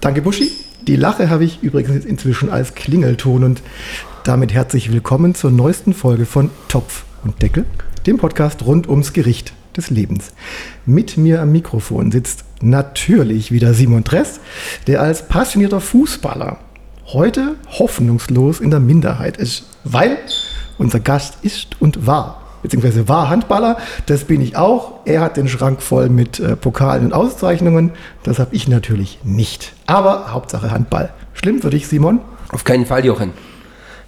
Danke, Buschi. Die Lache habe ich übrigens inzwischen als Klingelton und damit herzlich willkommen zur neuesten Folge von Topf und Deckel, dem Podcast rund ums Gericht des Lebens. Mit mir am Mikrofon sitzt natürlich wieder Simon Dress, der als passionierter Fußballer heute hoffnungslos in der Minderheit ist, weil unser Gast ist und war, beziehungsweise war Handballer, das bin ich auch. Er hat den Schrank voll mit äh, Pokalen und Auszeichnungen, das habe ich natürlich nicht. Aber Hauptsache Handball. Schlimm für dich, Simon? Auf keinen Fall, Jochen.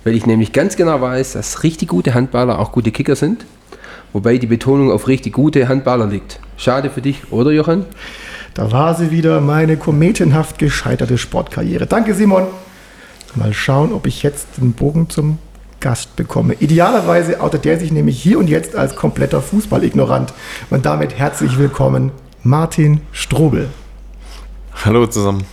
Weil ich nämlich ganz genau weiß, dass richtig gute Handballer auch gute Kicker sind. Wobei die Betonung auf richtig gute Handballer liegt. Schade für dich, oder Jochen? Da war sie wieder, meine kometenhaft gescheiterte Sportkarriere. Danke, Simon. Mal schauen, ob ich jetzt den Bogen zum Gast bekomme. Idealerweise outet der sich nämlich hier und jetzt als kompletter Fußballignorant. Und damit herzlich willkommen, Martin Strobel. Hallo zusammen.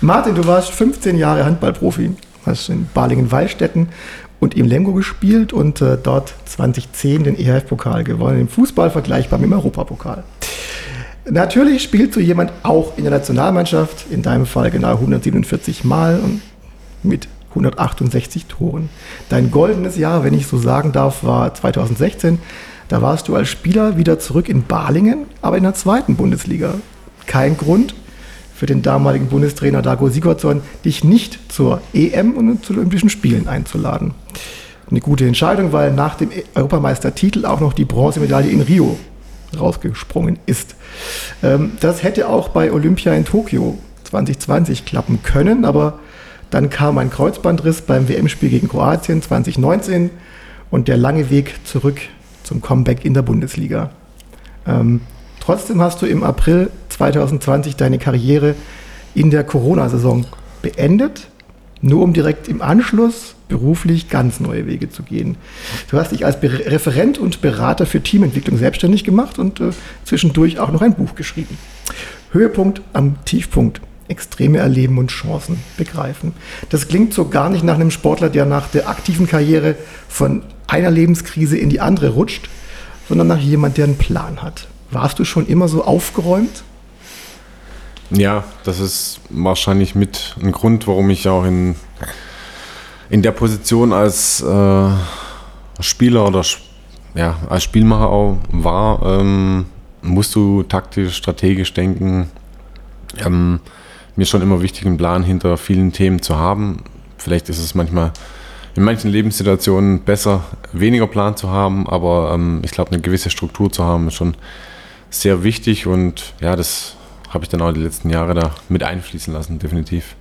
Martin, du warst 15 Jahre Handballprofi, hast in Balingen-Wallstätten und im Lemgo gespielt und äh, dort 2010 den EHF-Pokal gewonnen. Im Fußball vergleichbar mit dem Europapokal. Natürlich spielt so jemand auch in der Nationalmannschaft, in deinem Fall genau 147 Mal und mit 168 Toren. Dein goldenes Jahr, wenn ich so sagen darf, war 2016. Da warst du als Spieler wieder zurück in Balingen, aber in der zweiten Bundesliga. Kein Grund für den damaligen Bundestrainer Dago Sigurdsson, dich nicht zur EM und zu Olympischen Spielen einzuladen. Eine gute Entscheidung, weil nach dem Europameistertitel auch noch die Bronzemedaille in Rio rausgesprungen ist. Ähm, das hätte auch bei Olympia in Tokio 2020 klappen können, aber dann kam ein Kreuzbandriss beim WM-Spiel gegen Kroatien 2019 und der lange Weg zurück zum Comeback in der Bundesliga. Ähm, trotzdem hast du im April 2020 deine Karriere in der Corona-Saison beendet, nur um direkt im Anschluss beruflich ganz neue Wege zu gehen. Du hast dich als Referent und Berater für Teamentwicklung selbstständig gemacht und äh, zwischendurch auch noch ein Buch geschrieben. Höhepunkt am Tiefpunkt. Extreme erleben und Chancen begreifen. Das klingt so gar nicht nach einem Sportler, der nach der aktiven Karriere von einer Lebenskrise in die andere rutscht, sondern nach jemand, der einen Plan hat. Warst du schon immer so aufgeräumt? Ja, das ist wahrscheinlich mit ein Grund, warum ich auch in in der Position als äh, Spieler oder ja, als Spielmacher auch war, ähm, musst du taktisch, strategisch denken. Ähm, mir schon immer wichtig, einen Plan hinter vielen Themen zu haben. Vielleicht ist es manchmal in manchen Lebenssituationen besser, weniger Plan zu haben, aber ähm, ich glaube, eine gewisse Struktur zu haben, ist schon sehr wichtig und ja, das habe ich dann auch die letzten Jahre da mit einfließen lassen, definitiv.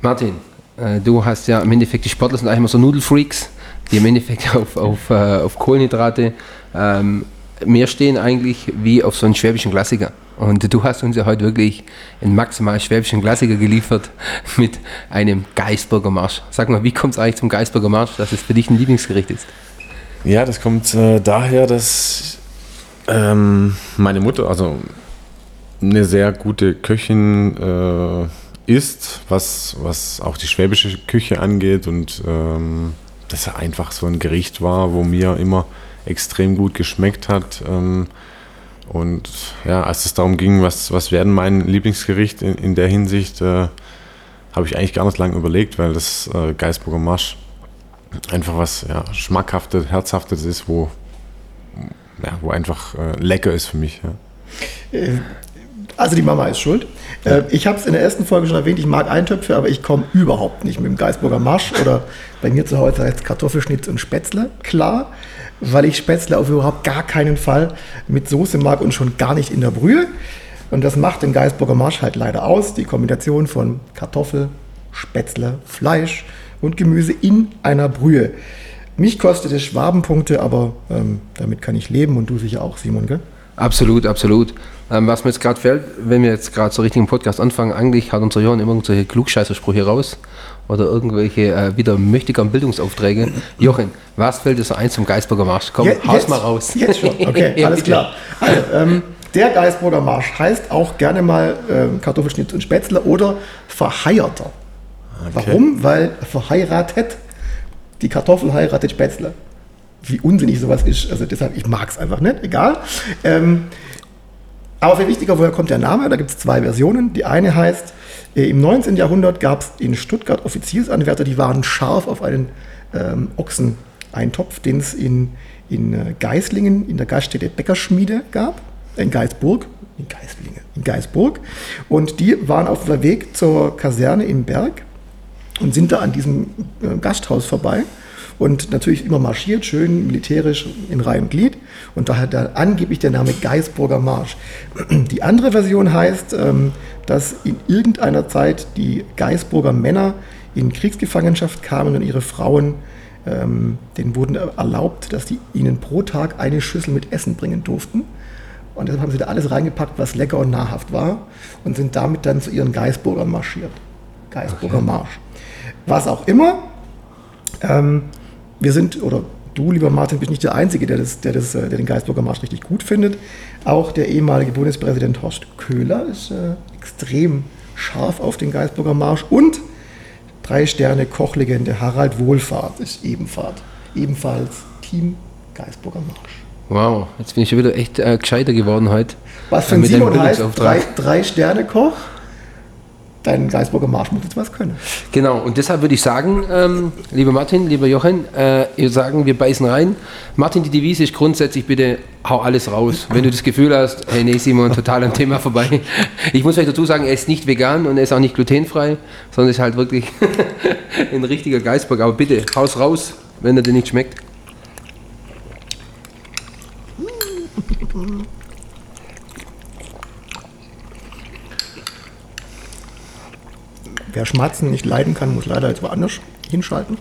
Martin, äh, du hast ja im Endeffekt, die Sportler sind eigentlich immer so Nudelfreaks, die im Endeffekt auf, auf, äh, auf Kohlenhydrate ähm, mehr stehen eigentlich wie auf so einen schwäbischen Klassiker. Und du hast uns ja heute wirklich einen maximal schwäbischen Klassiker geliefert mit einem Geisburger Marsch. Sag mal, wie kommt es eigentlich zum Geisburger Marsch, dass es für dich ein Lieblingsgericht ist? Ja, das kommt äh, daher, dass ähm, meine Mutter, also eine sehr gute Köchin, äh, ist, was, was auch die schwäbische Küche angeht und ähm, dass er einfach so ein Gericht war, wo mir immer extrem gut geschmeckt hat. Ähm, und ja, als es darum ging, was, was werden mein Lieblingsgericht in, in der Hinsicht, äh, habe ich eigentlich gar nicht lange überlegt, weil das äh, Geisburger Marsch einfach was ja, schmackhaftes, herzhaftes ist, wo, ja, wo einfach äh, lecker ist für mich. Ja. Äh, also die Mama ist schuld. Ja. Äh, ich habe es in der ersten Folge schon erwähnt, ich mag Eintöpfe, aber ich komme überhaupt nicht mit dem Geisburger Marsch oder bei mir zu Hause heißt Kartoffelschnitz und Spätzle. Klar, weil ich Spätzle auf überhaupt gar keinen Fall mit Soße mag und schon gar nicht in der Brühe. Und das macht den Geisburger Marsch halt leider aus, die Kombination von Kartoffel, Spätzle, Fleisch und Gemüse in einer Brühe. Mich kostet es Schwabenpunkte, aber ähm, damit kann ich leben und du sicher auch, Simon, gell? Absolut, absolut. Ähm, was mir jetzt gerade fällt, wenn wir jetzt gerade so richtig im Podcast anfangen, eigentlich hat unser Johann immer irgendwelche Klugscheißersprüche raus oder irgendwelche äh, wieder mächtigen Bildungsaufträge. Jochen, was fällt dir so ein zum Geisburger Marsch? Komm, Je- haus mal raus. Jetzt schon, okay, Ja, alles klar. Also, ähm, der Geisburger Marsch heißt auch gerne mal ähm, Kartoffelschnitz und Spätzle oder Verheierter. Warum? Weil verheiratet, die Kartoffel heiratet Spätzle. Wie unsinnig sowas ist. Also deshalb, ich mag es einfach nicht, egal. Ähm, aber viel wichtiger, woher kommt der Name? Da gibt es zwei Versionen. Die eine heißt, äh, im 19. Jahrhundert gab es in Stuttgart Offiziersanwärter, die waren scharf auf einen ähm, Ochseneintopf, den es in, in äh, Geislingen, in der Gaststätte Bäckerschmiede gab, in Geisburg, in Geislingen, in Geisburg. Und die waren auf dem Weg zur Kaserne im Berg und sind da an diesem äh, Gasthaus vorbei und natürlich immer marschiert, schön militärisch in Reihe und Glied. Und daher da angeblich der Name Geisburger Marsch. Die andere Version heißt, ähm, dass in irgendeiner Zeit die Geisburger Männer in Kriegsgefangenschaft kamen und ihre Frauen, ähm, denen wurden erlaubt, dass die ihnen pro Tag eine Schüssel mit Essen bringen durften. Und deshalb haben sie da alles reingepackt, was lecker und nahrhaft war und sind damit dann zu ihren Geisburgern marschiert. Geisburger Marsch. Was auch immer, ähm, wir sind, oder du, lieber Martin, bist nicht der Einzige, der, das, der, das, äh, der den Geisburger Marsch richtig gut findet. Auch der ehemalige Bundespräsident Horst Köhler ist äh, extrem scharf auf den Geisburger Marsch. Und drei Sterne Kochlegende Harald Wohlfahrt ist ebenfalls, ebenfalls Team Geisburger Marsch. Wow, jetzt bin ich schon wieder echt äh, gescheiter geworden heute. Was für Äh, ein mit deinem Simon heißt, drei, drei Sterne Koch. Dein Geisburger Marsch muss jetzt was können. Genau, und deshalb würde ich sagen, ähm, lieber Martin, lieber Jochen, äh, wir sagen, wir beißen rein. Martin, die Devise ist grundsätzlich bitte, hau alles raus. Wenn du das Gefühl hast, hey, nee, Simon, total am Thema vorbei. Ich muss euch dazu sagen, er ist nicht vegan und er ist auch nicht glutenfrei, sondern ist halt wirklich ein richtiger Geisberg. Aber bitte, haus raus, wenn er dir nicht schmeckt. Wer Schmatzen nicht leiden kann, muss leider jetzt woanders hinschalten.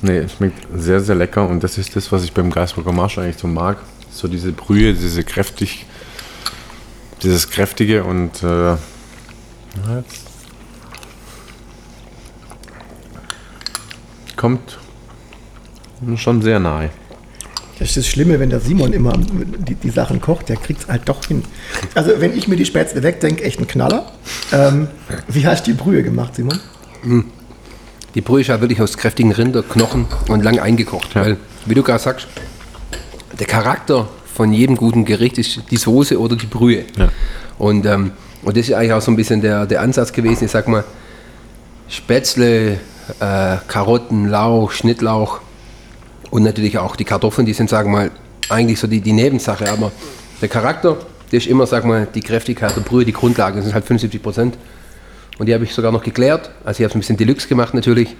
Nee, es schmeckt sehr, sehr lecker und das ist das, was ich beim Geisburger Marsch eigentlich so mag. So diese Brühe, diese kräftig, dieses kräftige und äh, jetzt kommt schon sehr nahe. Das ist das Schlimme, wenn der Simon immer die, die Sachen kocht, der kriegt es halt doch hin. Also wenn ich mir die Spätzle wegdenke, echt ein Knaller. Ähm, wie hast du die Brühe gemacht, Simon? Die Brühe ist ja wirklich aus kräftigen Rinderknochen und lang eingekocht. Weil, wie du gerade sagst, der Charakter von jedem guten Gericht ist die Soße oder die Brühe. Ja. Und, ähm, und das ist eigentlich auch so ein bisschen der, der Ansatz gewesen. Ich sag mal, Spätzle, äh, Karotten, Lauch, Schnittlauch und natürlich auch die Kartoffeln, die sind, sagen wir mal, eigentlich so die, die Nebensache. Aber der Charakter, der ist immer, sagen wir mal, die Kräftigkeit der Brühe, die Grundlage. Das sind halt 75 Prozent. Und die habe ich sogar noch geklärt. Also ich habe es ein bisschen Deluxe gemacht natürlich.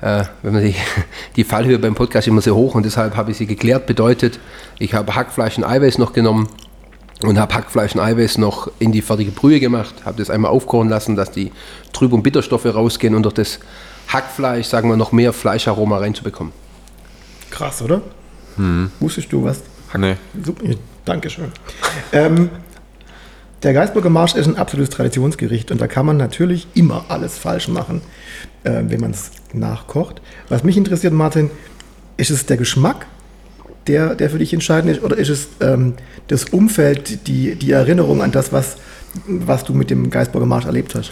Äh, wenn man die, die Fallhöhe beim Podcast immer sehr hoch und deshalb habe ich sie geklärt. Bedeutet, ich habe Hackfleisch und Eiweiß noch genommen und habe Hackfleisch und Eiweiß noch in die fertige Brühe gemacht. Habe das einmal aufkochen lassen, dass die Trüb- und Bitterstoffe rausgehen und durch das Hackfleisch, sagen wir, noch mehr Fleischaroma reinzubekommen. Krass, oder? Wusstest du was? Nee. Super, Dankeschön. ähm, der Geisburger Marsch ist ein absolutes Traditionsgericht und da kann man natürlich immer alles falsch machen, äh, wenn man es nachkocht. Was mich interessiert, Martin, ist es der Geschmack, der, der für dich entscheidend ist, oder ist es ähm, das Umfeld, die, die Erinnerung an das, was, was du mit dem Geisburger Marsch erlebt hast?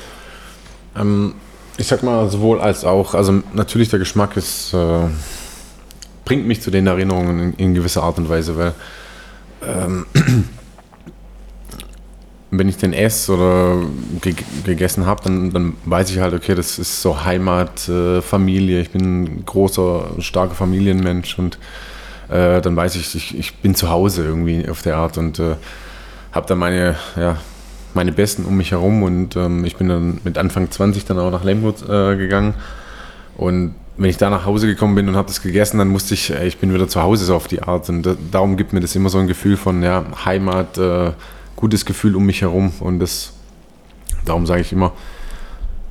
Ähm, ich sag mal sowohl als auch. Also natürlich der Geschmack ist, äh, bringt mich zu den Erinnerungen in, in gewisser Art und Weise, weil ähm, wenn ich den esse oder ge gegessen habe, dann, dann weiß ich halt, okay, das ist so Heimat, äh, Familie. Ich bin ein großer, starker Familienmensch und äh, dann weiß ich, ich, ich bin zu Hause irgendwie auf der Art und äh, habe dann meine, ja, meine Besten um mich herum und ähm, ich bin dann mit Anfang 20 dann auch nach Lemgo äh, gegangen und wenn ich da nach Hause gekommen bin und habe das gegessen, dann musste ich, äh, ich bin wieder zu Hause so auf die Art und da, darum gibt mir das immer so ein Gefühl von ja, Heimat, äh, gutes Gefühl um mich herum und das, darum sage ich immer,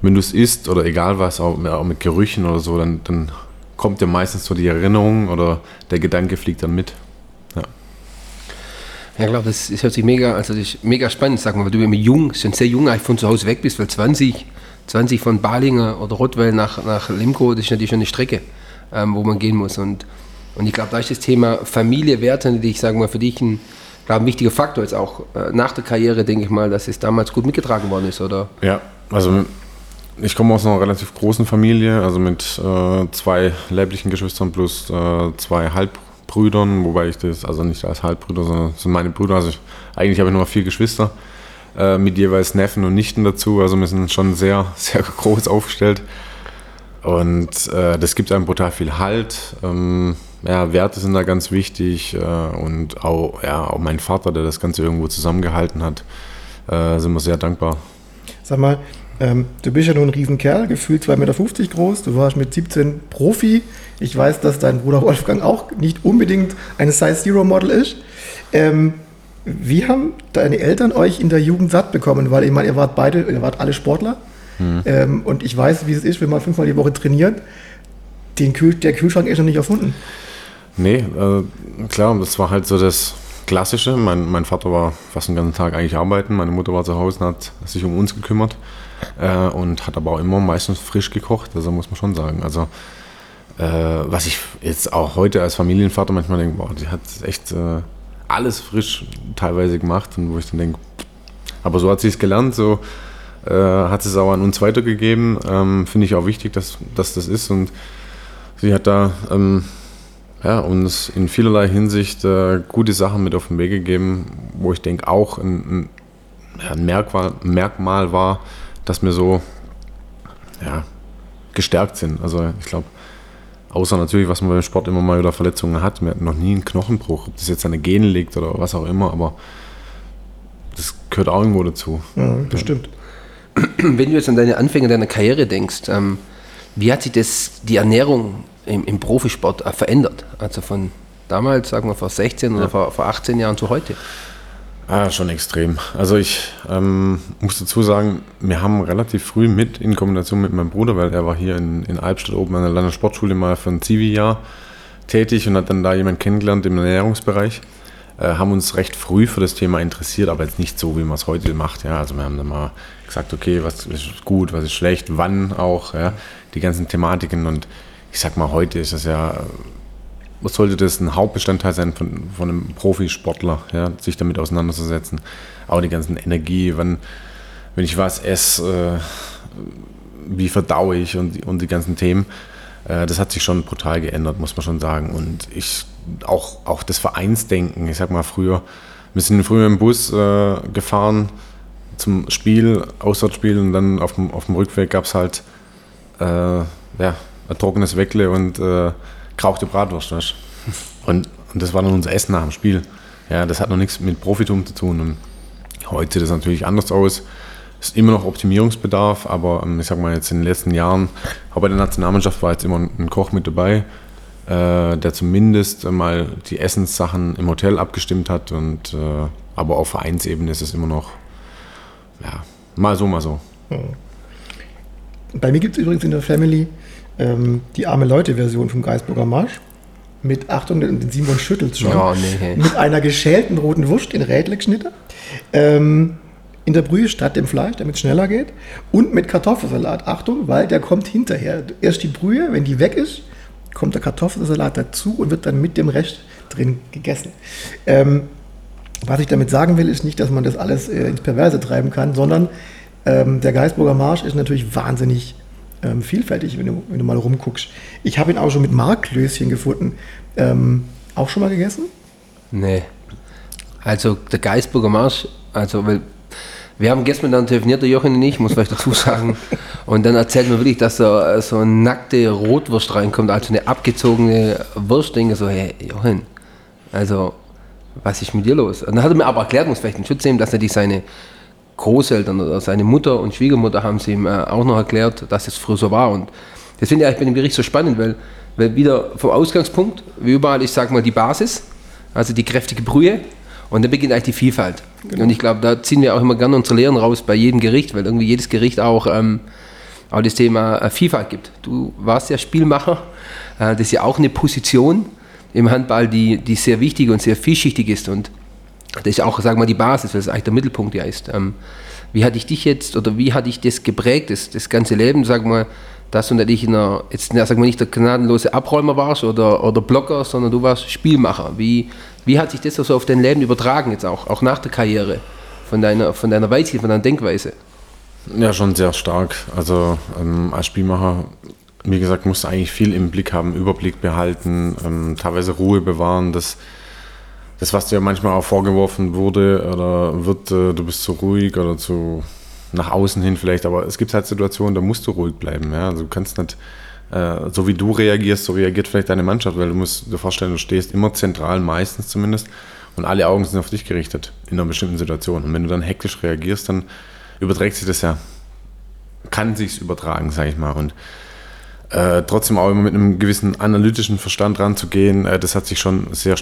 wenn du es isst oder egal was, auch, auch mit Gerüchen oder so, dann, dann kommt ja meistens so die Erinnerung oder der Gedanke fliegt dann mit. Ja. Ja, ich glaube, das, das hört sich mega, also das ist mega spannend, sag mal, weil du immer jung, schon sehr jung eigentlich von zu Hause weg bist, weil 20, 20 von Balinger oder Rottweil nach, nach Lemgo, das ist natürlich schon eine Strecke, ähm, wo man gehen muss. Und, und ich glaube, da ist das Thema Familie, Werte, die ich sage mal, für dich ein, glaub, ein wichtiger Faktor jetzt auch äh, nach der Karriere, denke ich mal, dass es damals gut mitgetragen worden ist, oder? Ja, also ich komme aus einer relativ großen Familie, also mit äh, zwei leiblichen Geschwistern plus äh, zwei Halbbrüdern, wobei ich das also nicht als Halbbrüder, sondern sind meine Brüder. Also ich, eigentlich habe ich nur vier Geschwister äh, mit jeweils Neffen und Nichten dazu. Also wir sind schon sehr, sehr groß aufgestellt. Und äh, das gibt einem brutal viel Halt. Ähm, ja, Werte sind da ganz wichtig äh, und auch, ja, auch mein Vater, der das Ganze irgendwo zusammengehalten hat, äh, sind wir sehr dankbar. Sag mal, ähm, du bist ja nur ein Riesenkerl, gefühlt 2,50 Meter groß. Du warst mit 17 Profi. Ich weiß, dass dein Bruder Wolfgang auch nicht unbedingt eine Size Zero Model ist. Ähm, wie haben deine Eltern euch in der Jugend satt bekommen? Weil ich meine, ihr wart beide, ihr wart alle Sportler. Ähm, und ich weiß, wie es ist, wenn man fünfmal die Woche trainiert. Den Kühl, der Kühlschrank ist noch nicht erfunden. Nee, äh, klar, das war halt so das Klassische. Mein, mein Vater war fast den ganzen Tag eigentlich arbeiten, meine Mutter war zu Hause und hat sich um uns gekümmert äh, und hat aber auch immer meistens frisch gekocht, also muss man schon sagen. Also äh, was ich jetzt auch heute als Familienvater manchmal denke, boah, die hat echt äh, alles frisch teilweise gemacht und wo ich dann denke, aber so hat sie es gelernt, so äh, hat sie es auch an uns weitergegeben. Ähm, Finde ich auch wichtig, dass, dass das ist und sie hat da ähm, ja, uns in vielerlei Hinsicht äh, gute Sachen mit auf den Weg gegeben, wo ich denke auch ein, ein, ein Merkmal, Merkmal war, dass wir so ja, gestärkt sind. Also ich glaube, außer natürlich, was man beim Sport immer mal wieder Verletzungen hat, wir hatten noch nie einen Knochenbruch, ob das jetzt an den Genen liegt oder was auch immer, aber das gehört auch irgendwo dazu. Ja, bestimmt. Wenn du jetzt an deine Anfänge deiner Karriere denkst, ähm, wie hat sich das, die Ernährung im, im Profisport äh, verändert? Also von damals, sagen wir vor 16 oder vor, vor 18 Jahren zu heute? Ah, schon extrem. Also ich ähm, muss dazu sagen, wir haben relativ früh mit in Kombination mit meinem Bruder, weil er war hier in, in Albstadt oben an der Landessportschule mal für ein Zivi-Jahr tätig und hat dann da jemanden kennengelernt im Ernährungsbereich. Äh, haben uns recht früh für das Thema interessiert, aber jetzt nicht so, wie man es heute macht. Ja, also wir haben dann mal gesagt, okay, was ist gut, was ist schlecht, wann auch, ja, die ganzen Thematiken und ich sag mal, heute ist das ja sollte das ein Hauptbestandteil sein von, von einem Profisportler, ja, sich damit auseinanderzusetzen. Auch die ganzen Energie, wann, wenn ich was esse, äh, wie verdaue ich und, und die ganzen Themen. Äh, das hat sich schon brutal geändert, muss man schon sagen. Und ich auch, auch das Vereinsdenken, ich sag mal früher, wir sind früher im Bus äh, gefahren zum Spiel, Auswärtsspiel und dann auf dem, auf dem Rückweg gab es halt äh, ja, ein trockenes Weckle und äh, gerauchte Bratwurst. Weißt? Und, und das war dann unser Essen nach dem Spiel. Ja, das hat noch nichts mit Profitum zu tun. Und heute sieht das natürlich anders aus. Es ist immer noch Optimierungsbedarf, aber ähm, ich sag mal jetzt in den letzten Jahren, auch bei der Nationalmannschaft war jetzt immer ein Koch mit dabei, äh, der zumindest mal die Essenssachen im Hotel abgestimmt hat. Und äh, aber auf Vereinsebene ist es immer noch ja, mal so, mal so. Bei mir gibt es übrigens in der Family ähm, die arme Leute-Version vom Geisburger Marsch. Mit, Achtung, den Simon schüttelt schon. Ja, nee. Mit einer geschälten roten Wurst in Rädle geschnitten. Ähm, in der Brühe statt dem Fleisch, damit es schneller geht. Und mit Kartoffelsalat. Achtung, weil der kommt hinterher. Erst die Brühe, wenn die weg ist, kommt der Kartoffelsalat dazu und wird dann mit dem Rest drin gegessen. Ähm, was ich damit sagen will, ist nicht, dass man das alles äh, ins Perverse treiben kann, sondern ähm, der Geisburger Marsch ist natürlich wahnsinnig ähm, vielfältig, wenn du, wenn du mal rumguckst. Ich habe ihn auch schon mit Marklöschen gefunden. Ähm, auch schon mal gegessen? Nee. Also der Geisburger Marsch, also weil wir haben gestern dann telefoniert, der Jochen und ich, muss vielleicht dazu sagen. Und dann erzählt mir wirklich, dass so, äh, so eine nackte Rotwurst reinkommt, also eine abgezogene Wurst. Denke so, hey Jochen, also was ist mit dir los? Und dann hat er mir aber erklärt, muss vielleicht einen Schutz nehmen, dass natürlich seine Großeltern oder seine Mutter und Schwiegermutter haben sie ihm äh, auch noch erklärt, dass es früher so war. Und das finde ich eigentlich bei dem Bericht so spannend, weil, weil wieder vom Ausgangspunkt, wie überall, ich sage mal die Basis, also die kräftige Brühe, und dann beginnt eigentlich die Vielfalt. Und ich glaube, da ziehen wir auch immer gerne unsere Lehren raus bei jedem Gericht, weil irgendwie jedes Gericht auch ähm, auch das Thema äh, Vielfalt gibt. Du warst ja Spielmacher, äh, das ist ja auch eine Position im Handball, die, die sehr wichtig und sehr vielschichtig ist und das ist auch, sagen mal, die Basis, weil es eigentlich der Mittelpunkt ja ist. Ähm, wie hatte ich dich jetzt oder wie hatte ich das geprägt, das, das ganze Leben, sagen wir, dass du nicht in einer, jetzt sagen wir nicht der gnadenlose Abräumer warst oder, oder Blocker, sondern du warst Spielmacher. Wie, wie hat sich das also auf dein Leben übertragen jetzt auch, auch nach der Karriere, von deiner, von deiner Weitsicht, von deiner Denkweise? Ja, schon sehr stark. Also ähm, als Spielmacher, wie gesagt, musst du eigentlich viel im Blick haben, Überblick behalten, ähm, teilweise Ruhe bewahren. Das, das, was dir manchmal auch vorgeworfen wurde oder wird, äh, du bist zu ruhig oder zu nach außen hin vielleicht, aber es gibt halt Situationen, da musst du ruhig bleiben. Ja? Also du kannst nicht, äh, so wie du reagierst, so reagiert vielleicht deine Mannschaft, weil du musst dir vorstellen, du stehst immer zentral, meistens zumindest, und alle Augen sind auf dich gerichtet in einer bestimmten Situation. Und wenn du dann hektisch reagierst, dann überträgt sich das ja, kann sich übertragen, sage ich mal. Und äh, trotzdem auch immer mit einem gewissen analytischen Verstand ranzugehen, äh, das hat sich schon sehr,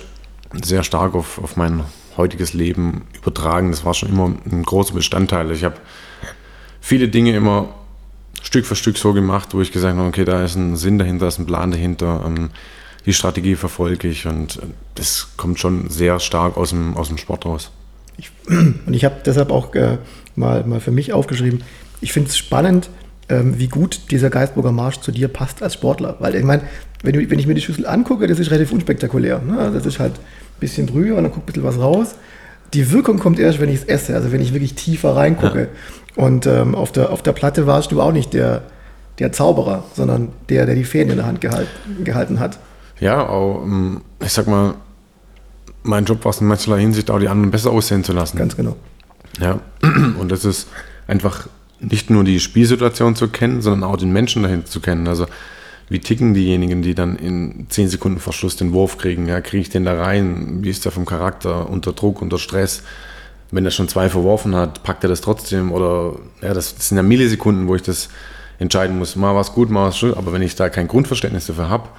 sehr stark auf, auf mein heutiges Leben übertragen. Das war schon immer ein großer Bestandteil. Ich habe viele Dinge immer Stück für Stück so gemacht, wo ich gesagt habe, okay, da ist ein Sinn dahinter, da ist ein Plan dahinter. Ähm, die Strategie verfolge ich und das kommt schon sehr stark aus dem, aus dem Sport raus. Ich, und ich habe deshalb auch äh, mal, mal für mich aufgeschrieben, ich finde es spannend, ähm, wie gut dieser Geistburger Marsch zu dir passt als Sportler. Weil ich meine, wenn, wenn, ich mir die Schüssel angucke, das ist relativ unspektakulär. Ne? Das ist halt bisschen drüber und dann guckt ein bisschen was raus. Die Wirkung kommt erst, wenn ich es esse, also wenn ich wirklich tiefer reingucke. Ja. Und ähm, auf, der, auf der Platte warst du auch nicht der, der Zauberer, sondern der, der die Fäden in der Hand gehalten, gehalten hat. Ja, auch, ähm, ich sag mal, mein Job war es in mancherlei Hinsicht auch die anderen besser aussehen zu lassen. Ganz genau. Ja, und das ist einfach nicht nur die Spielsituation zu kennen, sondern auch den Menschen dahinter zu kennen. Also wie ticken diejenigen, die dann in 10 Sekunden Verschluss den Wurf kriegen? Ja, kriege ich den da rein? Wie ist der vom Charakter? Unter Druck, unter Stress? Wenn er schon zwei verworfen hat, packt er das trotzdem? Oder ja, das, das sind ja Millisekunden, wo ich das entscheiden muss. Mal was gut, mal was schön. Aber wenn ich da kein Grundverständnis dafür habe,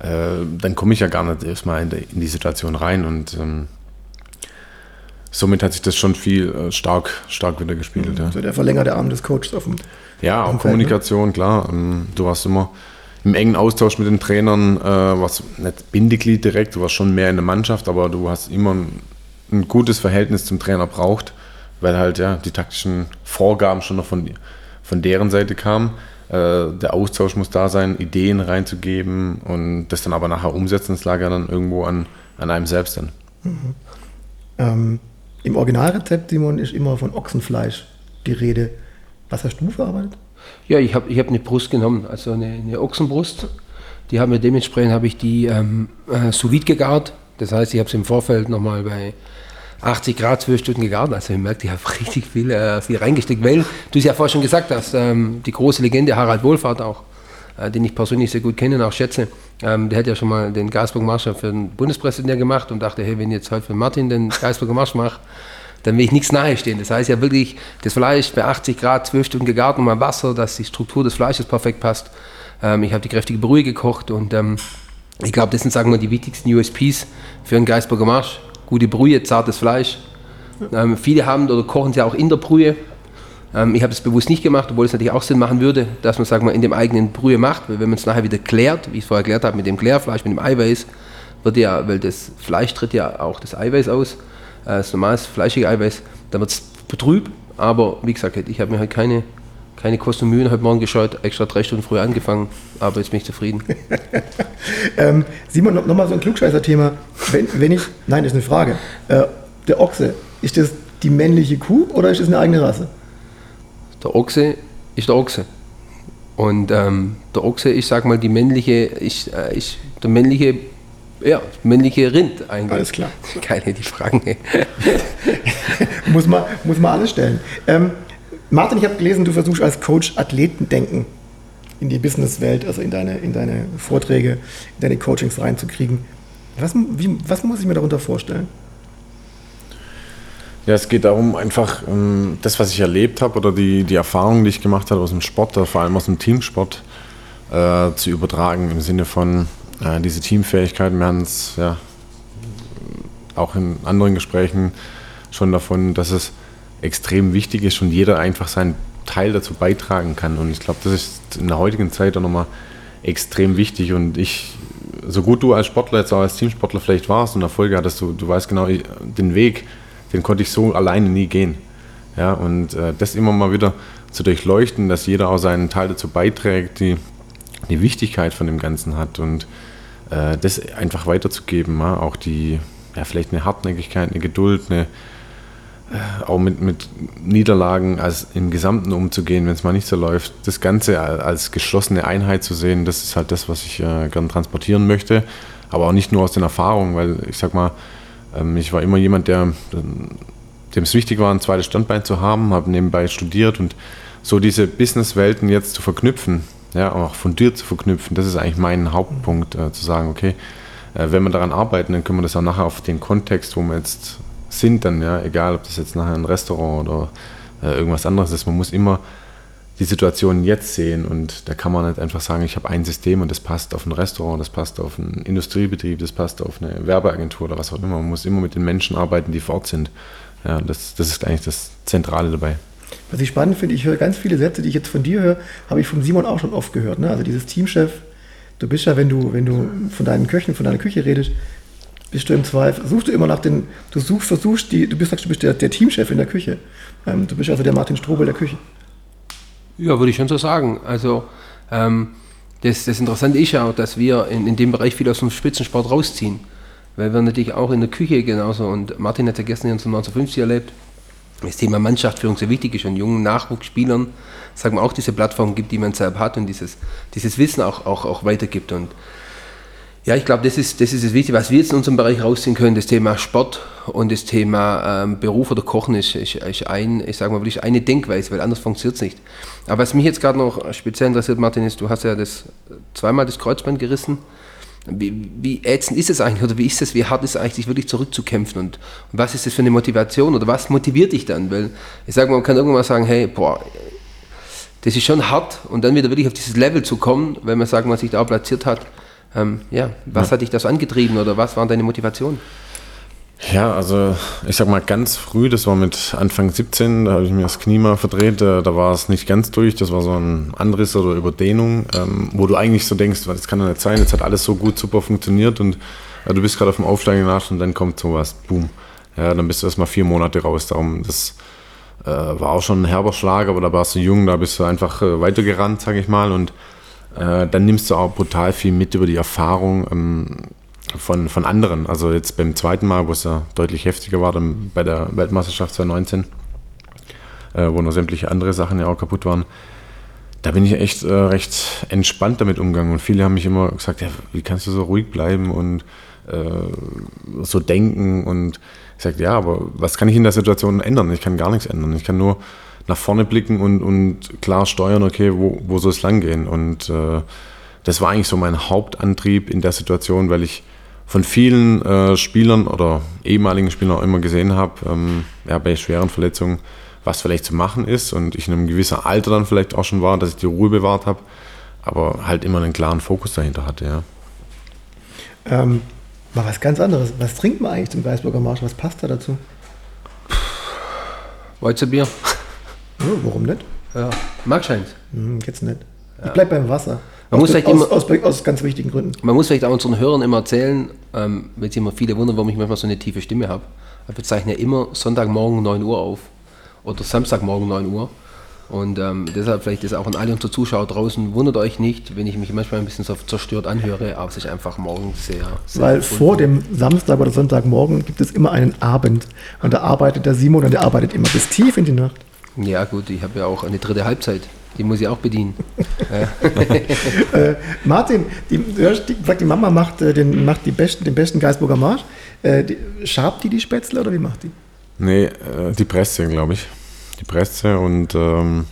äh, dann komme ich ja gar nicht erstmal in, in, die Situation rein und ähm, somit hat sich das schon viel äh, stark, stark wieder gespiegelt. Mhm. Ja. So der verlängerte Arm des Coaches auf dem Ja, auch Kommunikation, ne? klar. Ähm, du warst immer im engen Austausch mit den Trainern, äh, warst nicht Bindeglied direkt, du warst schon mehr in der Mannschaft, aber du hast immer ein, ein gutes Verhältnis zum Trainer braucht, weil halt ja die taktischen Vorgaben schon noch von, von deren Seite kamen. Äh, der Austausch muss da sein, Ideen reinzugeben und das dann aber nachher umsetzen, das lag ja dann irgendwo an, an einem selbst dann. Mhm. Ähm, Im Originalrezept, Simon, ist immer von Ochsenfleisch die Rede. Was hast du verarbeitet? Ja, ich habe ich hab eine Brust genommen, also eine, eine Ochsenbrust. Die haben wir dementsprechend habe ich die ähm, äh, sous vide gegart. Das heißt, ich habe sie im Vorfeld nochmal bei 80 Grad, 12 Stunden gegart. Also ich merke, ich habe richtig viel, äh, viel reingesteckt, weil du es ja vorher schon gesagt hast, ähm, die große Legende Harald Wohlfahrt auch, äh, den ich persönlich sehr gut kenne und auch schätze, ähm, der hat ja schon mal den Geisburger Marsch für den Bundespräsidenten gemacht und dachte, hey, wenn ich jetzt heute für Martin den Geisburger Marsch mache, dann will ich nichts nahe stehen. Das heißt ja wirklich, das Fleisch bei 80 Grad, 12 Stunden gegart und mal Wasser, dass die Struktur des Fleisches perfekt passt. Ähm, ich habe die kräftige Brühe gekocht und ähm, ich glaube, das sind, sagen wir, die wichtigsten USPs für einen Geisburger Marsch gute Brühe, zartes Fleisch. Ähm, viele haben oder kochen sie auch in der Brühe. Ähm, ich habe das bewusst nicht gemacht, obwohl es natürlich auch Sinn machen würde, dass man sagen wir, in dem eigenen Brühe macht, weil wenn man es nachher wieder klärt, wie ich es vorher erklärt habe, mit dem Klärfleisch, mit dem Eiweiß, wird ja, weil das Fleisch tritt ja auch das Eiweiß aus, äh, das normales fleischige Eiweiß, dann wird es betrübt, aber wie gesagt, ich habe mir halt keine keine Kosten und Mühen, heute Morgen geschaut, extra drei Stunden früher angefangen, aber jetzt bin ich zufrieden. ähm, Simon, nochmal noch so ein Klugscheißer-Thema. Wenn, wenn ich, nein, das ist eine Frage. Äh, der Ochse, ist das die männliche Kuh oder ist das eine eigene Rasse? Der Ochse ist der Ochse. Und ähm, der Ochse, ich sag mal, die männliche, ist, äh, ist der männliche, ja, männliche Rind eigentlich. Alles klar. Keine die Fragen. muss, man, muss man alles stellen. Ähm, Martin, ich habe gelesen, du versuchst als Coach Athletendenken in die Businesswelt, also in deine, in deine Vorträge, in deine Coachings reinzukriegen. Was, wie, was muss ich mir darunter vorstellen? Ja, es geht darum, einfach ähm, das, was ich erlebt habe oder die, die Erfahrungen, die ich gemacht habe aus dem Sport, vor allem aus dem Teamsport, äh, zu übertragen im Sinne von äh, diese Teamfähigkeit. Wir haben es ja auch in anderen Gesprächen schon davon, dass es extrem wichtig ist und jeder einfach sein Teil dazu beitragen kann. Und ich glaube, das ist in der heutigen Zeit auch nochmal extrem wichtig. Und ich, so gut du als Sportler jetzt auch als Teamsportler vielleicht warst und Erfolge hattest, du, du weißt genau, ich, den Weg, den konnte ich so alleine nie gehen. Ja, und äh, das immer mal wieder zu durchleuchten, dass jeder auch seinen Teil dazu beiträgt, die, die Wichtigkeit von dem Ganzen hat und das einfach weiterzugeben. Auch die, ja, vielleicht eine Hartnäckigkeit, eine Geduld, eine, äh, auch mit, mit Niederlagen als im Gesamten umzugehen, wenn es mal nicht so läuft. Das Ganze als geschlossene Einheit zu sehen, das ist halt das, was ich äh, gern transportieren möchte. Aber auch nicht nur aus den Erfahrungen, weil ich sag mal, ähm, ich war immer jemand, der dem es wichtig war, ein zweites Standbein zu haben, habe nebenbei studiert und so diese Businesswelten jetzt zu verknüpfen, ja, auch fundiert zu verknüpfen, das ist eigentlich mein Hauptpunkt, äh, zu sagen, okay, äh, wenn wir daran arbeiten, dann können wir das auch nachher auf den Kontext, wo wir jetzt sind, dann, ja, egal ob das jetzt nachher ein Restaurant oder äh, irgendwas anderes ist, man muss immer die Situation jetzt sehen und da kann man nicht einfach sagen, ich habe ein System und das passt auf ein Restaurant, das passt auf einen Industriebetrieb, das passt auf eine Werbeagentur oder was auch immer. Man muss immer mit den Menschen arbeiten, die vor Ort sind. Ja, das, das ist eigentlich das Zentrale dabei. Was ich spannend finde, ich höre ganz viele Sätze, die ich jetzt von dir höre, habe ich von Simon auch schon oft gehört. Ne? Also dieses Teamchef, du bist ja, wenn du, wenn du von deinen Köchen, von deiner Küche redest, bist du im Zweifel, suchst du immer nach den, du suchst, versuchst die, du bist, du bist der, der Teamchef in der Küche. Ähm, du bist also der Martin Strobel der Küche. Ja, würde ich schon so sagen. Also ähm, das, das Interessante ist ja auch, dass wir in, in dem Bereich viel aus dem Spitzensport rausziehen weil wir natürlich auch in der Küche genauso, und Martin hat ja gestern 1950 erlebt, das Thema Mannschaftsführung so wichtig ist und jungen Nachwuchsspielern, sagen wir auch diese Plattform gibt, die man selbst hat und dieses, dieses Wissen auch, auch, auch weitergibt. Und ja, ich glaube, das ist, das ist das Wichtige, was wir jetzt in unserem Bereich rausziehen können. Das Thema Sport und das Thema ähm, Beruf oder Kochen ist, ist, ist, ein, ich sage mal wirklich eine Denkweise, weil anders funktioniert es nicht. Aber was mich jetzt gerade noch speziell interessiert, Martin, ist, du hast ja das zweimal das Kreuzband gerissen. Wie, wie ätzend ist es eigentlich oder wie ist es, wie hart ist es eigentlich, sich wirklich zurückzukämpfen und, und was ist das für eine Motivation oder was motiviert dich dann? Weil ich sage mal, man kann irgendwann mal sagen, hey, boah, das ist schon hart und dann wieder wirklich auf dieses Level zu kommen, wenn man sagen, man sich da platziert hat. Ähm, ja, was ja. hat dich das angetrieben oder was waren deine Motivationen? Ja, also ich sag mal ganz früh, das war mit Anfang 17, da habe ich mir das Knie mal verdreht, da, da war es nicht ganz durch, das war so ein Anriss oder Überdehnung, ähm, wo du eigentlich so denkst, das kann doch nicht sein, jetzt hat alles so gut, super funktioniert und ja, du bist gerade auf dem Aufsteigenden nach und dann kommt sowas, boom. Ja, dann bist du erstmal vier Monate raus, darum, das äh, war auch schon ein herber Schlag, aber da warst du jung, da bist du einfach äh, weitergerannt, sag ich mal, und äh, dann nimmst du auch brutal viel mit über die Erfahrung, ähm, von, von anderen. Also jetzt beim zweiten Mal, wo es ja deutlich heftiger war, dann bei der Weltmeisterschaft 2019, äh, wo noch sämtliche andere Sachen ja auch kaputt waren, da bin ich echt äh, recht entspannt damit umgegangen. Und viele haben mich immer gesagt, ja, wie kannst du so ruhig bleiben und äh, so denken? Und ich sagte, ja, aber was kann ich in der Situation ändern? Ich kann gar nichts ändern. Ich kann nur nach vorne blicken und, und klar steuern, okay, wo, wo soll es langgehen? Und äh, das war eigentlich so mein Hauptantrieb in der Situation, weil ich von vielen äh, Spielern oder ehemaligen Spielern auch immer gesehen habe, ähm, ja, bei schweren Verletzungen, was vielleicht zu machen ist und ich in einem gewissen Alter dann vielleicht auch schon war, dass ich die Ruhe bewahrt habe, aber halt immer einen klaren Fokus dahinter hatte, ja. Ähm, mal was ganz anderes. Was trinkt man eigentlich zum Geisburger Marsch? Was passt da dazu? Weizenbier. Ja, warum nicht? Ja, mag scheint. Hm, jetzt nicht. Ja. Ich bleib beim Wasser. Man aus, muss aus, immer, aus, aus, ganz wichtigen Gründen. Man muss vielleicht auch unseren Hörern immer erzählen, ähm, wenn sich immer viele wundern, warum ich manchmal so eine tiefe Stimme habe. Wir zeichnen ja immer Sonntagmorgen 9 Uhr auf oder Samstagmorgen 9 Uhr. Und ähm, deshalb vielleicht ist auch an alle unsere Zuschauer draußen, wundert euch nicht, wenn ich mich manchmal ein bisschen so zerstört anhöre, aber es ist einfach morgen sehr, sehr Weil vor dem Samstag oder Sonntagmorgen gibt es immer einen Abend und da arbeitet der Simon und der arbeitet immer bis tief in die Nacht. Ja gut, ich habe ja auch eine dritte Halbzeit. Die muss ich auch bedienen. äh, Martin, die, die, die, Mama macht, äh, den, macht die besten, den besten Geisburger Marsch. Äh, die, schabt die die Spätzle oder wie macht die? Nee, äh, die Presse, glaube ich. Die Presse und ähm,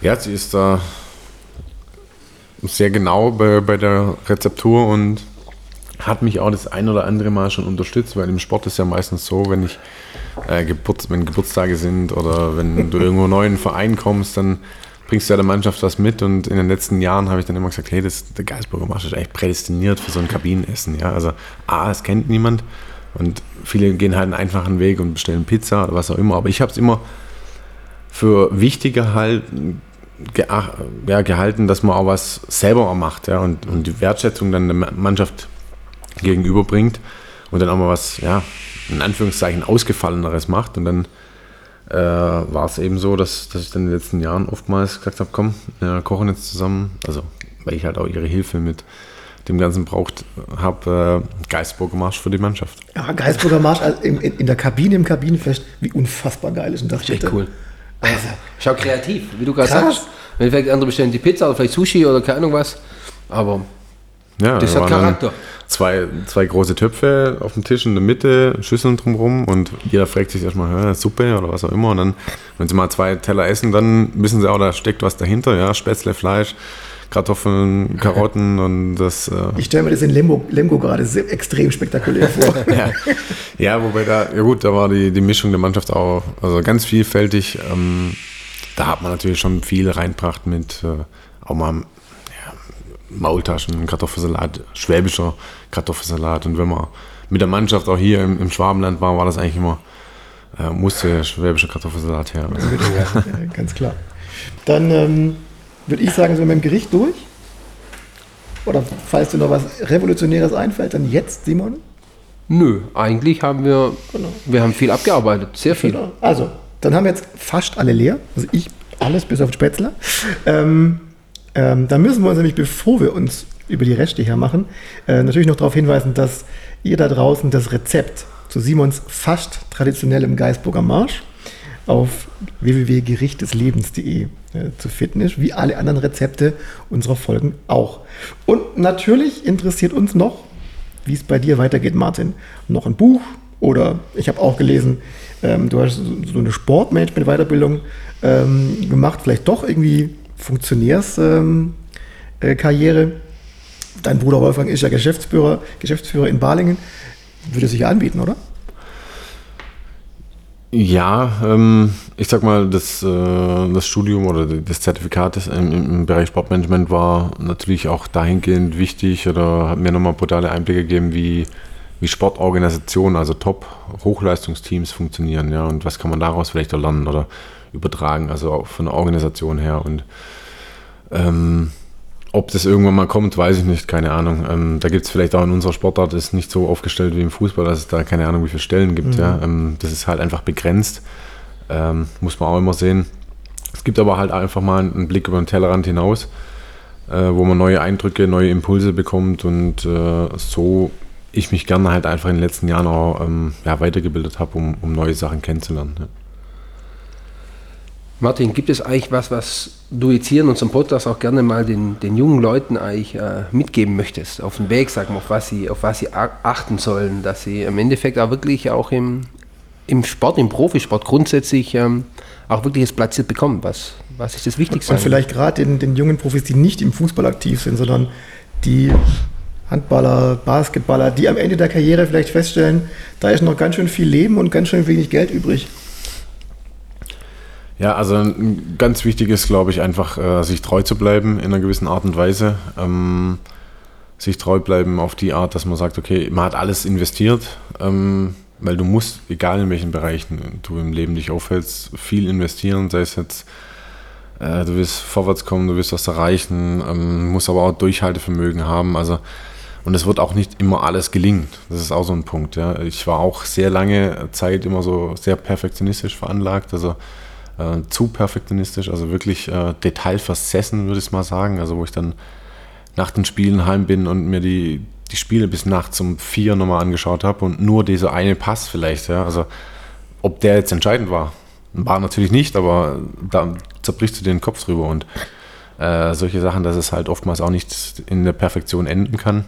ja, sie ist da sehr genau bei, bei der Rezeptur und hat mich auch das ein oder andere Mal schon unterstützt, weil im Sport ist ja meistens so, wenn ich äh, Geburts-, wenn Geburtstage sind oder wenn du irgendwo neu in einen Verein kommst, dann bringst du ja der Mannschaft was mit und in den letzten Jahren habe ich dann immer gesagt, hey, das, der Geisburger Marsch ist eigentlich prädestiniert für so ein Kabinenessen. Ja? Also A, es kennt niemand und viele gehen halt einen einfachen Weg und bestellen Pizza oder was auch immer, aber ich habe es immer für wichtiger geach, ja, gehalten, dass man auch was selber macht ja, und, und die Wertschätzung dann der Mannschaft gegenüberbringt und dann auch mal was, ja, in Anführungszeichen ausgefalleneres macht. Und dann äh, war es eben so, dass, dass ich dann in den letzten Jahren oftmals gesagt habe, komm, wir kochen jetzt zusammen. Also, weil ich halt auch ihre Hilfe mit dem Ganzen braucht, habe äh, Geisburger Marsch für die Mannschaft. Ja, Geisburger Marsch also in, in, in, der Kabine, im Kabinenfest, wie unfassbar geil ist. Und das echt cool. Also, Schau kreativ, wie du gerade sagst. Wenn vielleicht andere bestellen die Pizza oder vielleicht Sushi oder keine Ahnung was. Aber ja, das hat Charakter. Zwei, zwei große Töpfe auf dem Tisch in der Mitte, Schüsseln drumherum und jeder fragt sich erstmal, Suppe oder was auch immer. Und dann, wenn sie mal zwei Teller essen, dann wissen sie auch, da steckt was dahinter, ja, Spätzle, Fleisch. Kartoffeln, Karotten und das. Äh ich stelle mir das in Lemgo, Lemgo gerade extrem spektakulär vor. ja. ja, wobei da, ja gut, da war die, die Mischung der Mannschaft auch also ganz vielfältig. Ähm, da hat man natürlich schon viel reinbracht mit äh, auch mal Maultaschen, Kartoffelsalat, schwäbischer Kartoffelsalat. Und wenn man mit der Mannschaft auch hier im, im Schwabenland war, war das eigentlich immer, äh, musste schwäbischer Kartoffelsalat her. ja, ganz klar. Dann ähm, würde ich sagen, sind wir mit dem Gericht durch. Oder falls dir noch was Revolutionäres einfällt, dann jetzt, Simon? Nö, eigentlich haben wir, genau. wir haben viel abgearbeitet, sehr viel. Genau. Also, dann haben wir jetzt fast alle leer. Also ich alles bis auf Spätzler. Ähm, ähm, da müssen wir uns nämlich, bevor wir uns über die Reste hier machen, äh, natürlich noch darauf hinweisen, dass ihr da draußen das Rezept zu Simons fast traditionellem Geisburger Marsch auf www.gerichtdeslebens.de äh, zu finden ist, wie alle anderen Rezepte unserer Folgen auch. Und natürlich interessiert uns noch, wie es bei dir weitergeht, Martin. Noch ein Buch oder ich habe auch gelesen, ähm, du hast so eine Sportmanagement-Weiterbildung ähm, gemacht, vielleicht doch irgendwie Funktionärskarriere. Ähm, äh, Dein Bruder Wolfgang ist ja Geschäftsführer, Geschäftsführer in Balingen. Würde sich anbieten, oder? Ja, ähm, ich sag mal, das, äh, das Studium oder das Zertifikat im, im, Bereich Sportmanagement war natürlich auch dahingehend wichtig oder hat mir nochmal brutale Einblicke gegeben, wie, wie Sportorganisationen, also Top-Hochleistungsteams funktionieren, ja, und was kann man daraus vielleicht lernen oder übertragen, also auch von der Organisation her. Und ähm, ob das irgendwann mal kommt, weiß ich nicht, keine Ahnung. Ähm, da gibt es vielleicht auch in unserer Sportart, ist nicht so aufgestellt wie im Fußball, dass es da keine Ahnung, wie viele Stellen gibt. Mhm. Ja. Ähm, das ist halt einfach begrenzt, ähm, muss man auch immer sehen. Es gibt aber halt einfach mal einen Blick über den Tellerrand hinaus, äh, wo man neue Eindrücke, neue Impulse bekommt und äh, so ich mich gerne halt einfach in den letzten Jahren auch ähm, ja, weitergebildet habe, um, um neue Sachen kennenzulernen. Ja. Martin, gibt es eigentlich was, was du jetzt hier in unserem Podcast auch gerne mal den, den jungen Leuten eigentlich äh, mitgeben möchtest, auf den Weg, sagen, auf was sie, auf was sie achten sollen, dass sie im Endeffekt auch wirklich auch im, im Sport, im Profisport grundsätzlich ähm, auch wirklich das platziert bekommen? Was, was ist das Wichtigste? Und vielleicht gerade den, den jungen Profis, die nicht im Fußball aktiv sind, sondern die Handballer, Basketballer, die am Ende der Karriere vielleicht feststellen, da ist noch ganz schön viel Leben und ganz schön wenig Geld übrig. Ja, also ganz wichtig ist, glaube ich, einfach äh, sich treu zu bleiben in einer gewissen Art und Weise. Ähm, sich treu bleiben auf die Art, dass man sagt, okay, man hat alles investiert, ähm, weil du musst, egal in welchen Bereichen du im Leben dich aufhältst, viel investieren, sei es jetzt, äh, du willst vorwärts kommen, du willst was erreichen, ähm, musst aber auch Durchhaltevermögen haben. Also und es wird auch nicht immer alles gelingen. Das ist auch so ein Punkt. Ja. Ich war auch sehr lange Zeit immer so sehr perfektionistisch veranlagt. Also äh, zu perfektionistisch, also wirklich äh, detailversessen, würde ich mal sagen. Also wo ich dann nach den Spielen heim bin und mir die, die Spiele bis nachts um vier nochmal angeschaut habe und nur dieser eine Pass vielleicht, ja. Also ob der jetzt entscheidend war, war natürlich nicht, aber da zerbrichst du den Kopf drüber und äh, solche Sachen, dass es halt oftmals auch nicht in der Perfektion enden kann.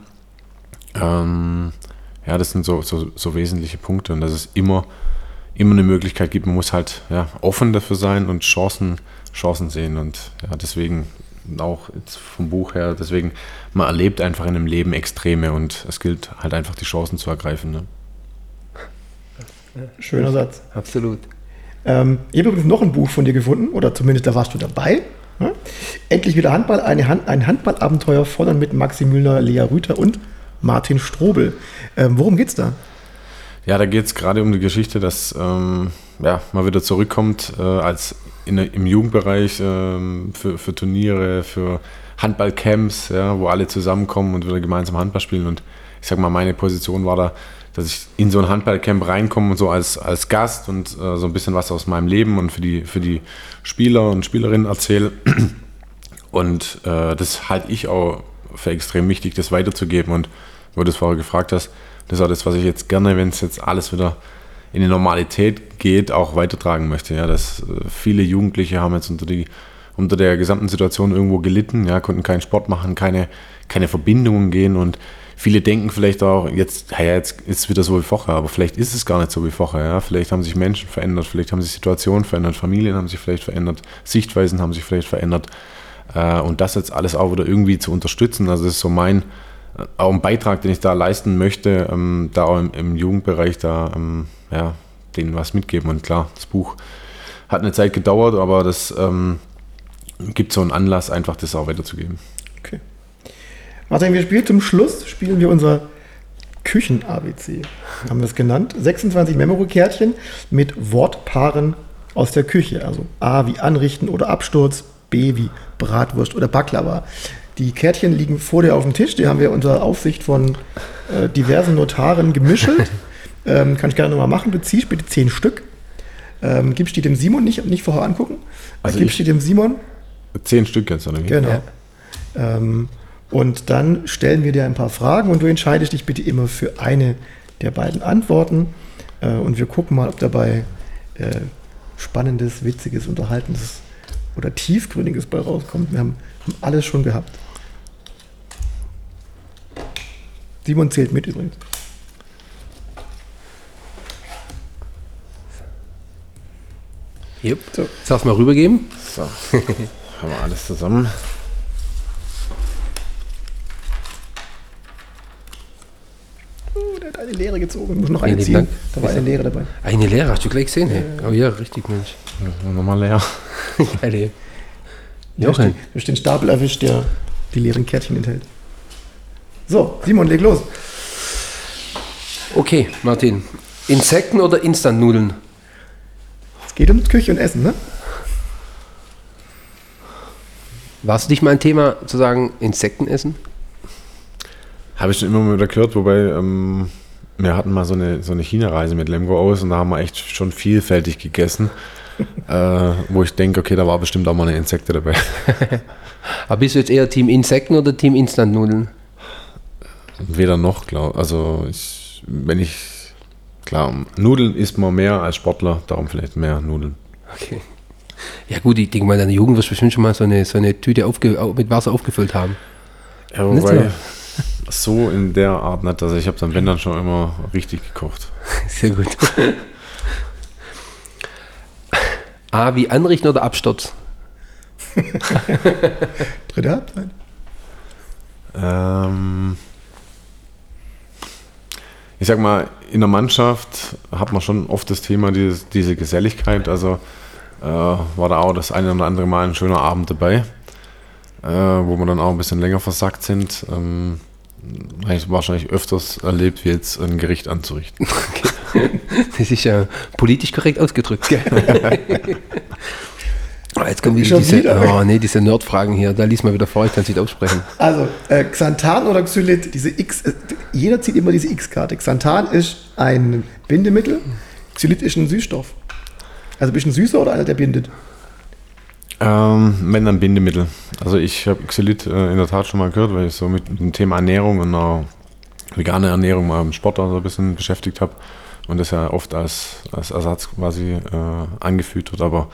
Ähm, ja, das sind so, so, so wesentliche Punkte und das ist immer immer eine Möglichkeit gibt. Man muss halt ja, offen dafür sein und Chancen, Chancen sehen. Und ja, deswegen auch jetzt vom Buch her, deswegen, man erlebt einfach in einem Leben Extreme und es gilt halt einfach die Chancen zu ergreifen. Ne? Schöner Satz. Absolut. Ähm, ich habe übrigens noch ein Buch von dir gefunden, oder zumindest da warst du dabei. Ne? Endlich wieder Handball, eine Hand, ein Handballabenteuer von und mit Maxi Müllner, Lea Rüther und Martin Strobel. Ähm, worum geht's da? Ja, da geht es gerade um die Geschichte, dass ähm, ja, man wieder zurückkommt äh, als in, im Jugendbereich ähm, für, für Turniere, für Handballcamps, ja, wo alle zusammenkommen und wieder gemeinsam Handball spielen. Und ich sag mal, meine Position war da, dass ich in so ein Handballcamp reinkomme und so als, als Gast und äh, so ein bisschen was aus meinem Leben und für die, für die Spieler und Spielerinnen erzähle. Und äh, das halte ich auch für extrem wichtig, das weiterzugeben. Und wo du es vorher gefragt hast, das ist auch das, was ich jetzt gerne, wenn es jetzt alles wieder in die Normalität geht, auch weitertragen möchte. Ja, dass äh, viele Jugendliche haben jetzt unter, die, unter der gesamten Situation irgendwo gelitten, ja, konnten keinen Sport machen, keine, keine Verbindungen gehen und viele denken vielleicht auch, jetzt, ja, jetzt ist es wieder so wie vorher, aber vielleicht ist es gar nicht so wie vorher. Ja? Vielleicht haben sich Menschen verändert, vielleicht haben sich Situationen verändert, Familien haben sich vielleicht verändert, Sichtweisen haben sich vielleicht verändert. Äh, und das jetzt alles auch wieder irgendwie zu unterstützen, also das ist so mein auch ein Beitrag, den ich da leisten möchte, ähm, da auch im, im, Jugendbereich da ähm, ja, denen was mitgeben. Und klar, das Buch hat eine Zeit gedauert, aber das ähm, gibt so einen Anlass, einfach das auch weiterzugeben. Okay. Martin, wir spielen zum Schluss, spielen wir unser Küchen-ABC, haben wir es genannt. 26 Memory-Kärtchen mit Wortpaaren aus der Küche. Also A wie Anrichten oder Absturz, B wie Bratwurst oder Baklava. Die Kärtchen liegen vor dir auf dem Tisch. Die haben wir unter Aufsicht von äh, diversen Notaren gemischelt. ähm, kann ich gerne nochmal machen. Du ziehst bitte zehn Stück. Ähm, gibst die dem Simon nicht, nicht vorher angucken. Also gibst die dem Simon. Zehn Stück jetzt, oder wie? Genau. Ja. Ähm, und dann stellen wir dir ein paar Fragen und du entscheidest dich bitte immer für eine der beiden Antworten. Äh, und wir gucken mal, ob dabei äh, spannendes, witziges, unterhaltendes oder tiefgründiges bei rauskommt. Wir haben, haben alles schon gehabt. Simon zählt mit übrigens. Jupp. So. Sag's mal rübergeben. So. haben wir alles zusammen. Oh, der hat eine Leere gezogen. Ich muss noch eine ziehen. Dank. Da war eine Leere dabei. Eine Leere, hast du gleich gesehen? Hey? Oh ja, richtig, Mensch. Ja, nochmal leer. Geil, Jochen. Durch den Stapel erwischt, der die leeren Kärtchen enthält. So, Simon, leg los. Okay, Martin. Insekten oder Instantnudeln? Es geht um Küche und Essen, ne? War es nicht mal ein Thema zu sagen, Insekten essen? Habe ich schon immer wieder gehört, wobei ähm, wir hatten mal so eine, so eine China-Reise mit Lemgo aus und da haben wir echt schon vielfältig gegessen äh, wo ich denke, okay, da war bestimmt auch mal eine Insekte dabei. Aber bist du jetzt eher Team Insekten oder Team Instant-Nudeln? Weder noch, glaube Also ich, wenn ich, klar, Nudeln isst man mehr als Sportler, darum vielleicht mehr Nudeln. Okay. Ja gut, ich denke mal, in deiner Jugend wirst du bestimmt schon mal so eine, so eine Tüte aufge, mit Wasser aufgefüllt haben. Ja, wobei, so in der Art nicht. Also ich habe dann, wenn dann schon immer richtig gekocht. Sehr gut. A wie Anrichten oder Absturz? Dritte Halbzeit. Ähm, ich sag mal, in der Mannschaft hat man schon oft das Thema dieses, diese Geselligkeit. Also äh, war da auch das eine oder andere Mal ein schöner Abend dabei, äh, wo wir dann auch ein bisschen länger versackt sind. Ähm, habe ich wahrscheinlich öfters erlebt, wie jetzt ein Gericht anzurichten. Okay. Das ist ja politisch korrekt ausgedrückt. Gell? Jetzt kommen wieder diese, oh, nee, diese Nerdfragen hier. Da liest man wieder vor, ich kann es nicht aussprechen. Also, äh, Xanthan oder Xylit, diese X, äh, jeder zieht immer diese X-Karte. Xanthan ist ein Bindemittel, Xylit ist ein Süßstoff. Also ein bisschen süßer oder einer, der bindet? Ähm, wenn dann Bindemittel. Also ich habe Xylit äh, in der Tat schon mal gehört, weil ich so mit dem Thema Ernährung und auch vegane Ernährung mal im Sport so ein bisschen beschäftigt habe und das ja oft als, als Ersatz quasi äh, angeführt wird, aber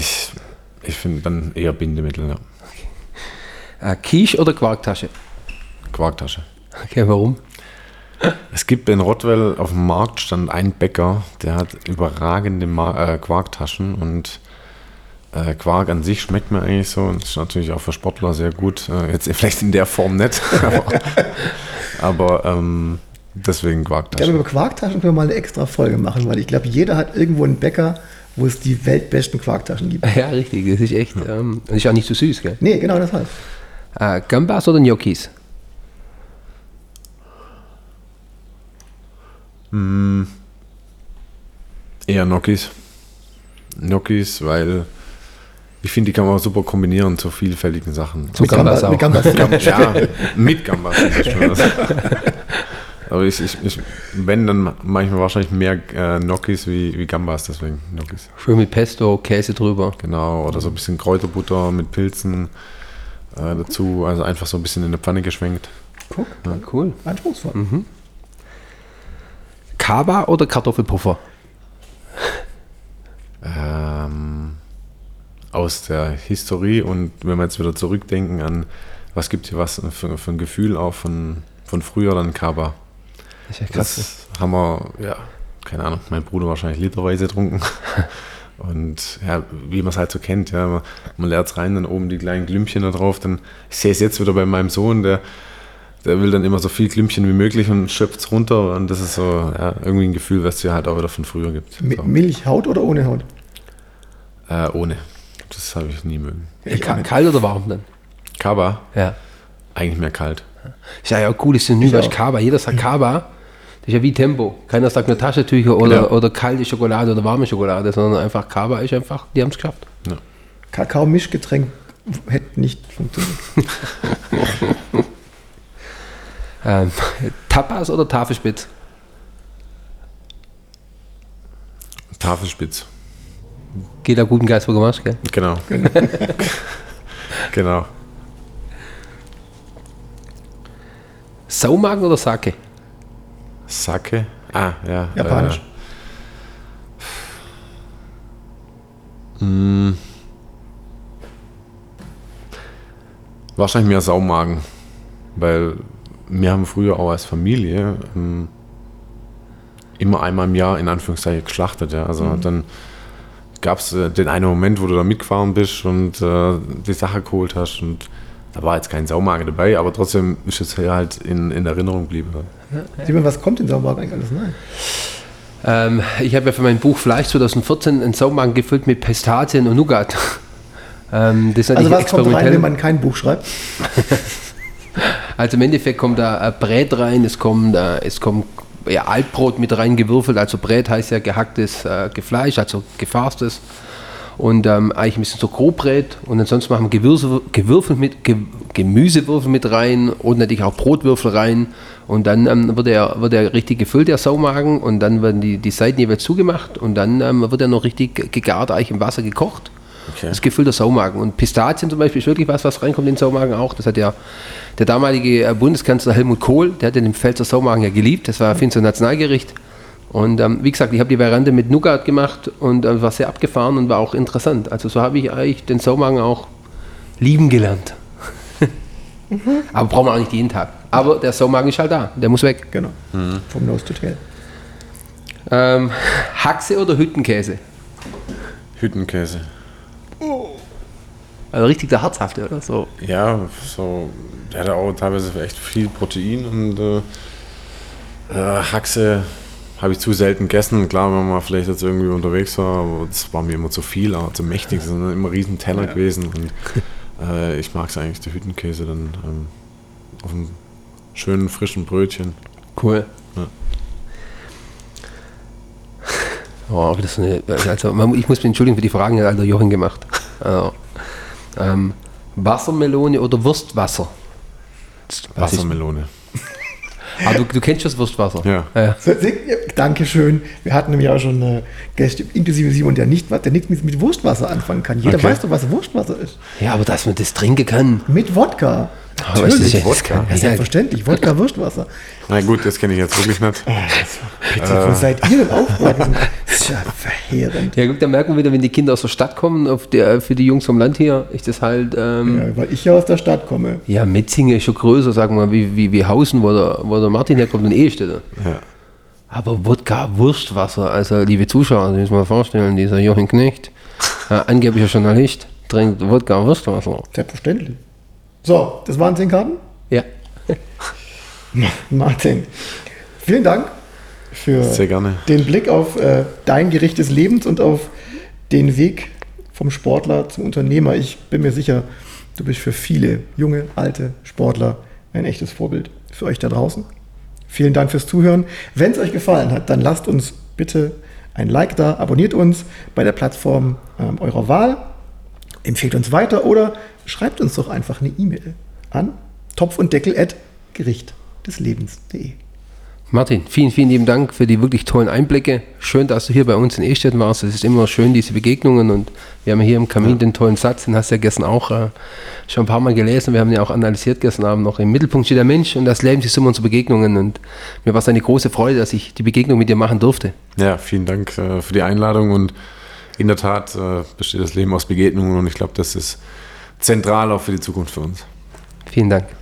ich, ich finde dann eher Bindemittel, ja. Okay. Äh, Quiche oder Quarktasche? Quarktasche. Okay, warum? Es gibt in Rottwell auf dem Markt stand ein Bäcker, der hat überragende Ma äh, Quarktaschen und äh, Quark an sich schmeckt mir eigentlich so und ist natürlich auch für Sportler sehr gut. Äh, jetzt vielleicht in der Form nicht, aber, aber ähm, deswegen Quarktaschen. Ich glaube, über Quarktaschen können wir mal eine extra Folge machen, weil ich glaube, jeder hat irgendwo einen Bäcker, wo es die weltbesten Quarktaschen gibt. Ja, richtig, das ist echt. Ja. Ähm, das ist auch nicht so süß, gell? Nee, genau das heißt. Äh, Gambas oder Gnocchis? Mm, eher Gnocchis. Gnocchis, weil ich finde, die kann man auch super kombinieren zu vielfältigen Sachen. Zu Gambas auch. Mit Gambas. Ja, mit Gambas. Aber ich, ich, ich, wenn, dann manchmal wahrscheinlich mehr äh, Gnocchis wie, wie Gambas, deswegen Gnocchis. Schön mit Pesto, Käse drüber. Genau, oder so ein bisschen Kräuterbutter mit Pilzen äh, dazu. Also einfach so ein bisschen in der Pfanne geschwenkt. Guck, Cool. anspruchsvoll. Kaba oder Kartoffelpuffer? Ähm, aus der Historie und wenn wir jetzt wieder zurückdenken an, was gibt hier was für, für ein Gefühl auch von, von früher, dann Kaba. Das ist ja krass. Das haben wir, ja, keine Ahnung, mein Bruder wahrscheinlich literweise getrunken. Und ja, wie man es halt so kennt, ja, man, man leert es rein, dann oben die kleinen Glümpchen da drauf. Dann, ich sehe es jetzt wieder bei meinem Sohn, der, der will dann immer so viel Glümpchen wie möglich und schöpft es runter. Und das ist so ja, irgendwie ein Gefühl, was es ja halt auch wieder von früher gibt. So. Milch, Haut oder ohne Haut? Äh, ohne. Das habe ich nie mögen. Ich Ka auch nicht. kalt oder warm dann? Kaba, Ja. eigentlich mehr kalt. Ist ja ja cool, ist auch. du, Kaba. Jeder sagt Kaba. Ist ja wie Tempo. Keiner sagt nur Taschentücher oder, Genau. oder kalte Schokolade oder warme Schokolade, sondern einfach Kaba ist einfach, die haben es geschafft. Kakao-Mischgetränk hätte nicht funktioniert. Ähm, Tapas oder Tafelspitz? Tafelspitz. Geht da guten Geist, wo du machst, gell? Genau. genau. Saumagen oder Sake? Sake. Ah, ja. Japanisch. Äh, mh, wahrscheinlich mehr Saumagen. Weil wir haben früher auch als Familie ähm, immer einmal im Jahr in Anführungszeichen geschlachtet. Ja. Also dann gab es äh, den einen Moment, wo du da mitgefahren bist und äh, die Sache geholt hast. Und da war jetzt kein Saumagen dabei, aber trotzdem ist es ja halt in, in Erinnerung geblieben. Simon, was kommt in Sauermarkt eigentlich alles rein? Ähm, ich habe ja für mein Buch Fleisch 2014 einen Saumagen gefüllt mit Pistazien und Nougat. ähm, das ist Also was kommt rein, wenn man kein Buch schreibt? Also im Endeffekt kommt da äh, Brät rein, es kommt, äh, es kommt ja, Altbrot mit rein gewürfelt. Also Brät heißt ja gehacktes äh, Gefleisch, also gefarstes. Und ähm, eigentlich ein bisschen so Grobbrät. Und ansonsten machen wir Gewürze, Gewürfel mit, Ge Gemüsewürfel mit rein und natürlich auch Brotwürfel rein. Und dann ähm, wird, er, wird er richtig gefüllt, der Saumagen. Und dann werden die, die Seiten jeweils zugemacht. Und dann ähm, wird er noch richtig gegart, eigentlich im Wasser gekocht. Okay. Das gefüllter Saumagen. Und Pistazien zum Beispiel ist wirklich was, was reinkommt in den Saumagen auch. Das hat ja der damalige äh, Bundeskanzler Helmut Kohl, der hat den Pfälzer Saumagen ja geliebt. Das war für ihn so ein Nationalgericht. Und ähm, wie gesagt, ich habe die Variante mit Nougat gemacht und äh, war sehr abgefahren und war auch interessant. Also so habe ich eigentlich den Saumagen auch lieben gelernt. Aber brauchen wir auch nicht jeden Tag. Aber der Saumagen ist halt da, der muss weg. Genau. Vom Nose to Tail. Ähm, Haxe oder Hüttenkäse? Hüttenkäse. Also richtig der herzhafte oder so. Ja, so, der hat auch teilweise echt viel Protein und äh, äh, Haxe habe ich zu selten gegessen. Klar, wenn man vielleicht jetzt irgendwie unterwegs war, aber das war mir immer zu viel, aber zu mächtig. Das sind immer riesen Teller gewesen und äh, ich mag es eigentlich, der Hüttenkäse dann ähm, auf einem schönen frischen Brötchen. Cool. Ja. Oh, das ist eine, also, man- ich muss mich entschuldigen für die Fragen, hat der Jochen gemacht. Also, ähm, Wassermelone oder Wurstwasser? Wassermelone. Ah, du, du kennst das Wurstwasser? Ja. ja. So, Dankeschön. Wir hatten nämlich auch schon äh, Gäste, inklusive Simon, der nicht, der nichts mit, mit Wurstwasser anfangen kann. Jeder Okay. weiß doch, was Wurstwasser ist. Ja, aber dass man das trinken kann. Mit Wodka. Aber ist das ja- Wodka? Ja, selbstverständlich. Wodka, Wurstwasser. Na gut, das kenne ich jetzt wirklich nicht. Bitte, wo seid ihr denn aufgewachsen? Das ist ja verheerend. Ja, gut, da merken wir wieder, wenn die Kinder aus der Stadt kommen, auf der, für die Jungs vom Land hier, ist das halt, ähm, Ja, weil ich ja aus der Stadt komme. ja, Metzingen ist schon größer, sagen wir mal, wie, wie, wie Hausen, wo der, wo der Martin herkommt und Ehestetter. Ja. Aber Wodka, Wurstwasser, also liebe Zuschauer, Sie müssen mal vorstellen, dieser Jochen Knecht, äh, angeblicher Journalist, trinkt Wodka, Wurstwasser. Selbstverständlich. So, das waren zehn Karten. Ja. Martin, vielen Dank für Sehr gerne. den Blick auf äh, dein Gericht des Lebens und auf den Weg vom Sportler zum Unternehmer. Ich bin mir sicher, du bist für viele junge, alte Sportler ein echtes Vorbild für euch da draußen. Vielen Dank fürs Zuhören. Wenn es euch gefallen hat, dann lasst uns bitte ein Like da, abonniert uns bei der Plattform ähm, eurer Wahl, empfehlt uns weiter oder schreibt uns doch einfach eine E-Mail an topf und deckel at gericht des Lebens.de. Martin, vielen, vielen lieben Dank für die wirklich tollen Einblicke. Schön, dass du hier bei uns in Estetten warst. Es ist immer schön, diese Begegnungen. Und wir haben hier im Kamin den tollen Satz, den hast du ja gestern auch äh, schon ein paar Mal gelesen. Wir haben ja auch analysiert gestern Abend noch. Im Mittelpunkt steht der Mensch und das Leben ist immer unsere Begegnungen. Und mir war es eine große Freude, dass ich die Begegnung mit dir machen durfte. Ja, vielen Dank äh, für die Einladung und in der Tat äh, besteht das Leben aus Begegnungen und ich glaube, das ist zentral auch für die Zukunft für uns. Vielen Dank.